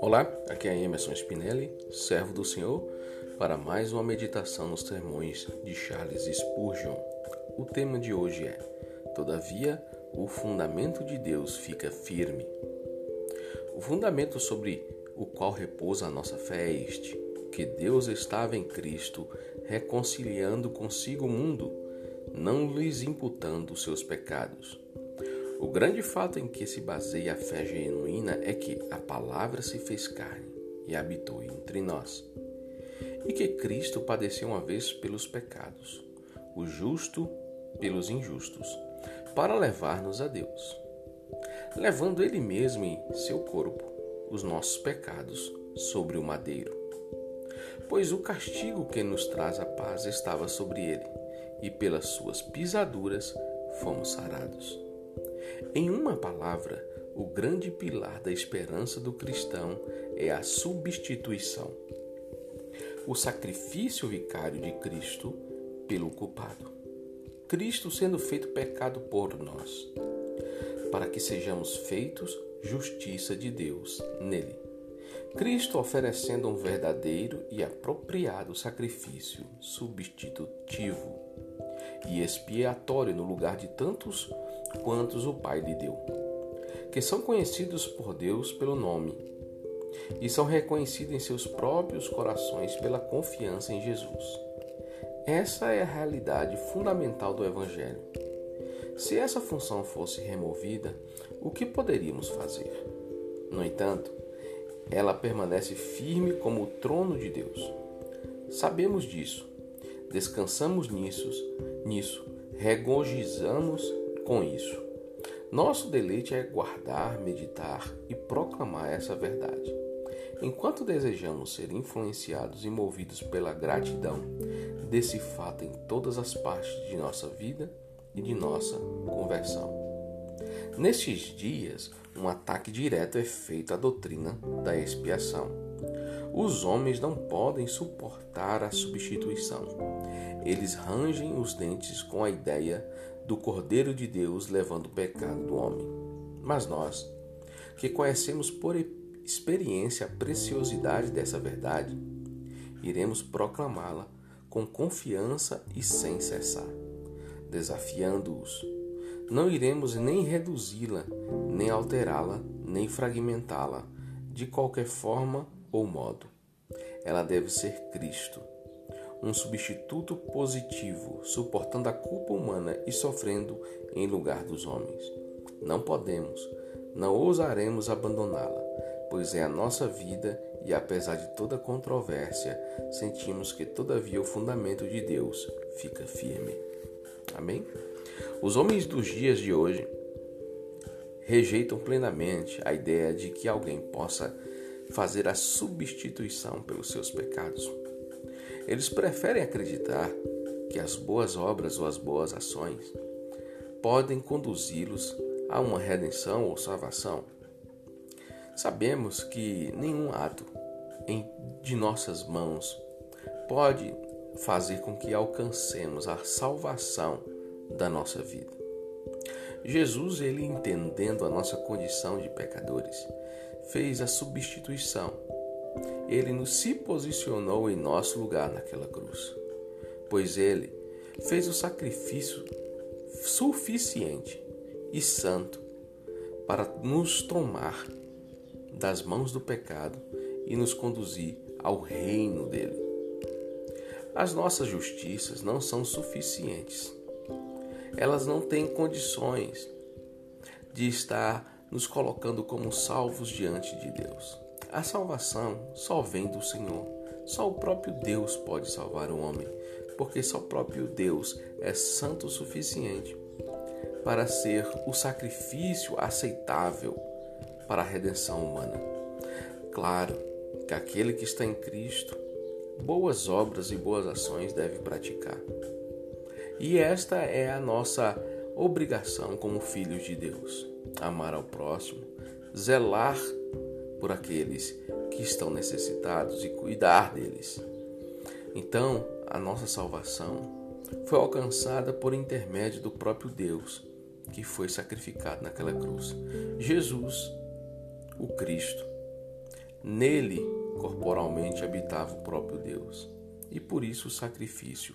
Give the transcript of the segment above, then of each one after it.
Olá, aqui é Emerson Spinelli, servo do Senhor, para mais uma meditação nos sermões de Charles Spurgeon. O tema de hoje é: Todavia, o fundamento de Deus fica firme. O fundamento sobre o qual repousa a nossa fé é este: que Deus estava em Cristo reconciliando consigo o mundo, não lhes imputando seus pecados. O grande fato em que se baseia a fé genuína é que a palavra se fez carne e habitou entre nós. E que Cristo padeceu uma vez pelos pecados, o justo pelos injustos, para levar-nos a Deus, levando Ele mesmo em seu corpo os nossos pecados sobre o madeiro. Pois o castigo que nos traz a paz estava sobre ele, e pelas suas pisaduras fomos sarados. Em uma palavra, o grande pilar da esperança do cristão é a substituição. O sacrifício vicário de Cristo pelo culpado. Cristo sendo feito pecado por nós, para que sejamos feitos justiça de Deus nele. Cristo oferecendo um verdadeiro e apropriado sacrifício substitutivo e expiatório no lugar de tantos quantos o Pai lhe deu, que são conhecidos por Deus pelo nome e são reconhecidos em seus próprios corações pela confiança em Jesus. Essa é a realidade fundamental do Evangelho. Se essa função fosse removida, o que poderíamos fazer? No entanto, ela permanece firme como o trono de Deus. Sabemos disso, descansamos nisso, nisso, regozijamos com isso. Nosso deleite é guardar, meditar e proclamar essa verdade. Enquanto desejamos ser influenciados e movidos pela gratidão desse fato em todas as partes de nossa vida e de nossa conversão. Nestes dias, um ataque direto é feito à doutrina da expiação. Os homens não podem suportar a substituição. Eles rangem os dentes com a ideia do Cordeiro de Deus levando o pecado do homem. Mas nós, que conhecemos por experiência a preciosidade dessa verdade, iremos proclamá-la com confiança e sem cessar, desafiando-os não iremos nem reduzi-la, nem alterá-la, nem fragmentá-la, de qualquer forma ou modo. Ela deve ser Cristo, um substituto positivo, suportando a culpa humana e sofrendo em lugar dos homens. Não podemos, não ousaremos abandoná-la, pois é a nossa vida e apesar de toda controvérsia, sentimos que todavia o fundamento de Deus fica firme. Amém? Os homens dos dias de hoje rejeitam plenamente a ideia de que alguém possa fazer a substituição pelos seus pecados. Eles preferem acreditar que as boas obras ou as boas ações podem conduzi-los a uma redenção ou salvação. Sabemos que nenhum ato de nossas mãos pode fazer com que alcancemos a salvação da nossa vida. Jesus, ele entendendo a nossa condição de pecadores, fez a substituição. Ele nos se posicionou em nosso lugar naquela cruz, pois ele fez o sacrifício suficiente e santo para nos tomar das mãos do pecado e nos conduzir ao reino dele. As nossas justiças não são suficientes elas não têm condições de estar nos colocando como salvos diante de Deus. A salvação só vem do Senhor. Só o próprio Deus pode salvar o homem, porque só o próprio Deus é santo o suficiente para ser o sacrifício aceitável para a redenção humana. Claro que aquele que está em Cristo, boas obras e boas ações deve praticar. E esta é a nossa obrigação como filhos de Deus: amar ao próximo, zelar por aqueles que estão necessitados e cuidar deles. Então, a nossa salvação foi alcançada por intermédio do próprio Deus, que foi sacrificado naquela cruz. Jesus, o Cristo. Nele, corporalmente, habitava o próprio Deus. E por isso o sacrifício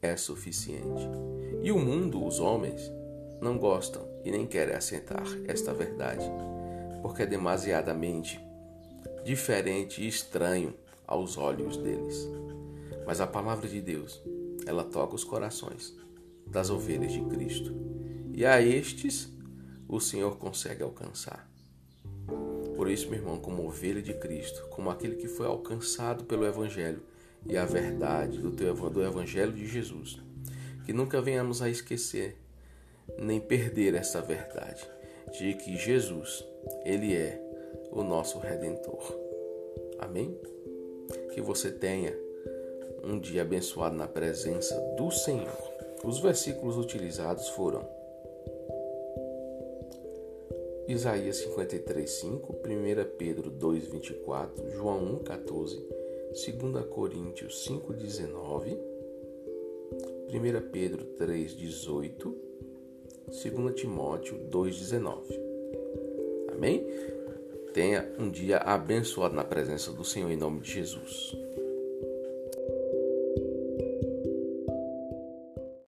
é suficiente. E o mundo, os homens, não gostam e nem querem aceitar esta verdade, porque é demasiadamente diferente e estranho aos olhos deles. Mas a palavra de Deus, ela toca os corações das ovelhas de Cristo. E a estes o Senhor consegue alcançar. Por isso, meu irmão, como ovelha de Cristo, como aquele que foi alcançado pelo Evangelho e a verdade do, teu, do Evangelho de Jesus, que nunca venhamos a esquecer nem perder essa verdade de que Jesus, Ele é o nosso Redentor. Amém? Que você tenha um dia abençoado na presença do Senhor. Os versículos utilizados foram Isaías 53, 5, 1 Pedro 2, 24, João 1, 14, 2 Coríntios 5, 19, 1 Pedro 3, 18, 2 Timóteo 2, 19. Amém? Tenha um dia abençoado na presença do Senhor em nome de Jesus.